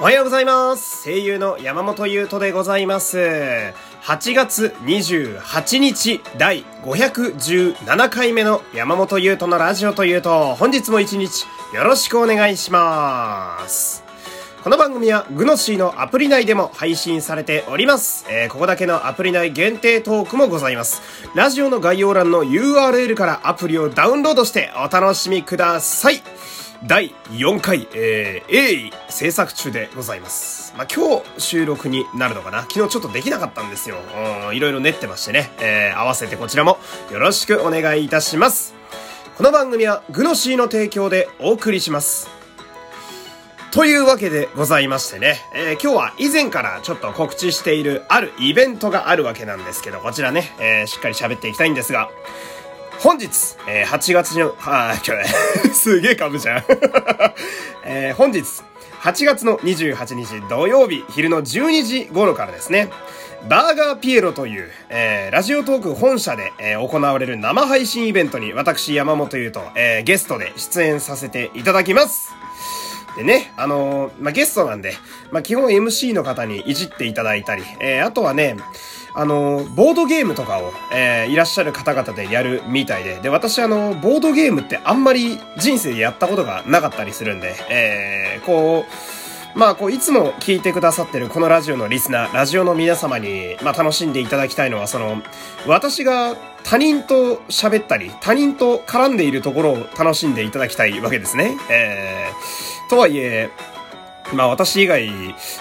おはようございます。声優の山本優斗でございます。8月28日第517回目の山本優斗のラジオというと、本日も一日よろしくお願いします。この番組はグノシーのアプリ内でも配信されております。えーここだけのアプリ内限定トークもございます。ラジオの概要欄の URL からアプリをダウンロードしてお楽しみください。第4回、えー、鋭意制作中でございます。まあ、今日収録になるのかな？昨日ちょっとできなかったんですよ。うん、いろいろ練ってましてね。えー、合わせてこちらもよろしくお願いいたします。この番組はグノシーの提供でお送りします。というわけでございましてね、えー今日は以前からちょっと告知しているあるイベントがあるわけなんですけど、こちらね、えーしっかり喋っていきたいんですが、本日、えー8月の、あー、今日、すげえ噛むじゃん。えー本日、8月の28日土曜日、昼の12時頃からですね、バーガーピエロという、えーラジオトーク本社で、えー行われる生配信イベントに私山本優と、えーゲストで出演させていただきます。でね、あのーまあ、ゲストなんで、まあ、基本 MC の方にいじっていただいたり、えーあとはね、あのボードゲームとかを、えーいらっしゃる方々でやるみたいで、で、私あのボードゲームってあんまり人生でやったことがなかったりするんで、えーこう、まあ、こう、いつも聞いてくださってるこのラジオのリスナー、ラジオの皆様に、まあ、楽しんでいただきたいのは、その、私が他人と喋ったり、他人と絡んでいるところを楽しんでいただきたいわけですね。えー、とはいえ、まあ私以外、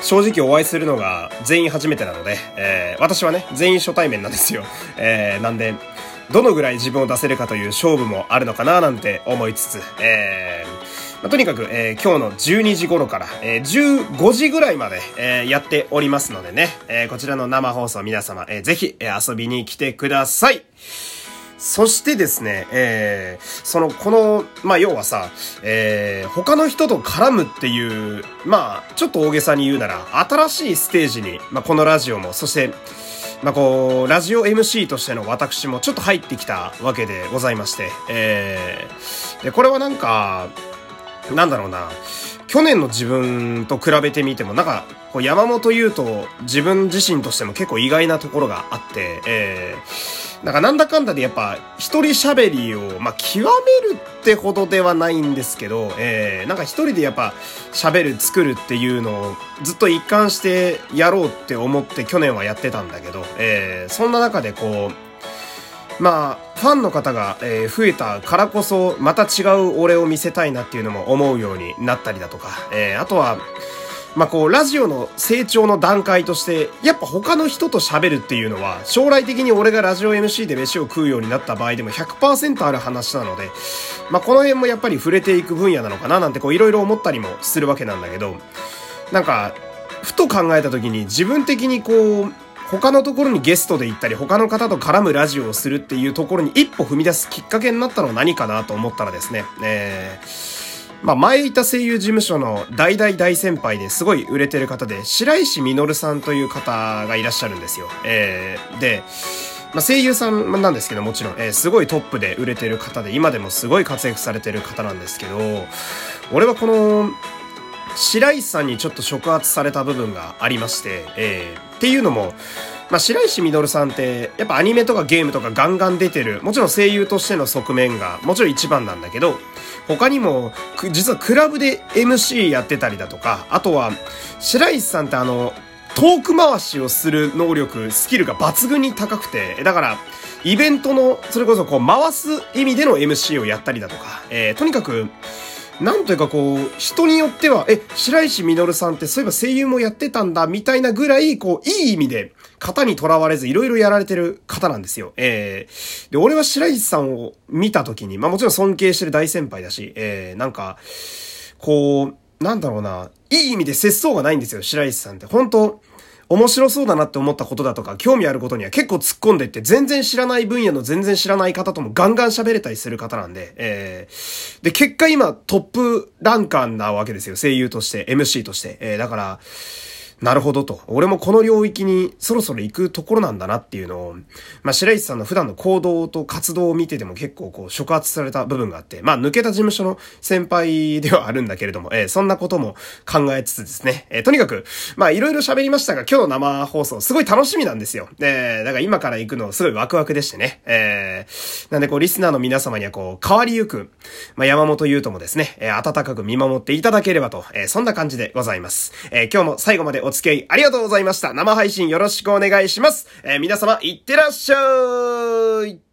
正直お会いするのが全員初めてなので、えー、私はね、全員初対面なんですよ。えー、なんで、どのぐらい自分を出せるかという勝負もあるのかななんて思いつつ、えー、まあとにかく、えー今日の12時頃から、えー15時ぐらいまで、えーやっておりますのでね、えーこちらの生放送皆様、えーぜひ、えー遊びに来てください。そしてですね、えー、その、この、まあ、要はさ、えー、他の人と絡むっていう、まあ、ちょっと大げさに言うなら、新しいステージに、まあ、このラジオも、そして、まあ、こう、ラジオ MC としての私もちょっと入ってきたわけでございまして、えー、で、これはなんか、なんだろうな、去年の自分と比べてみても、なんか、こう山本優と自分自身としても結構意外なところがあって、えー、なんかなんだかんだでやっぱ一人喋りを、まあ、極めるってほどではないんですけど、えー、なんか一人でやっぱ喋る、作るっていうのをずっと一貫してやろうって思って去年はやってたんだけど、えー、そんな中でこう、まあ、ファンの方が、えー増えたからこそ、また違う俺を見せたいなっていうのも思うようになったりだとか、えーあとは、まあこう、ラジオの成長の段階として、やっぱ他の人と喋るっていうのは、将来的に俺がラジオ MC で飯を食うようになった場合でも100%ある話なので、まあこの辺もやっぱり触れていく分野なのかななんてこういろいろ思ったりもするわけなんだけど、なんか、ふと考えた時に自分的にこう、他のところにゲストで行ったり、他の方と絡むラジオをするっていうところに一歩踏み出すきっかけになったのは何かなと思ったらですね、えーまあ前いた声優事務所の大大大先輩ですごい売れてる方で、白石実さんという方がいらっしゃるんですよ。えーで、まあ、声優さんなんですけどもちろん、えーすごいトップで売れてる方で、今でもすごい活躍されてる方なんですけど、俺はこの、白石さんにちょっと触発された部分がありまして、えーっていうのも、まあ、白石実さんって、やっぱアニメとかゲームとかガンガン出てる、もちろん声優としての側面が、もちろん一番なんだけど、他にも、実はクラブで MC やってたりだとか、あとは、白石さんってあの、トーク回しをする能力、スキルが抜群に高くて、だから、イベントの、それこそこう回す意味での MC をやったりだとか、えーとにかく、なんというかこう、人によっては、え、白石実さんってそういえば声優もやってたんだ、みたいなぐらい、こう、いい意味で、型にとらわれずいろいろやられてる方なんですよ。えー、で、俺は白石さんを見たときに、まあもちろん尊敬してる大先輩だし、えー、なんか、こう、なんだろうな、いい意味で節操がないんですよ、白石さんって。本当面白そうだなって思ったことだとか、興味あることには結構突っ込んでって、全然知らない分野の全然知らない方ともガンガン喋れたりする方なんで、えー、で、結果今トップランカーなわけですよ、声優として、MC として。えー、だから、なるほどと。俺もこの領域にそろそろ行くところなんだなっていうのを、まあ、白石さんの普段の行動と活動を見てても結構こう触発された部分があって、まあ、抜けた事務所の先輩ではあるんだけれども、えー、そんなことも考えつつですね、えー、とにかく、まあ、いろいろ喋りましたが、今日の生放送すごい楽しみなんですよ。えー、だから今から行くのすごいワクワクでしてね、えー、なんでこう、リスナーの皆様にはこう、変わりゆく、まあ、山本優斗もですね、えー、温かく見守っていただければと、えー、そんな感じでございます。えー、今日も最後までお付き合いありがとうございました。生配信よろしくお願いします。えー、皆様、いってらっしゃい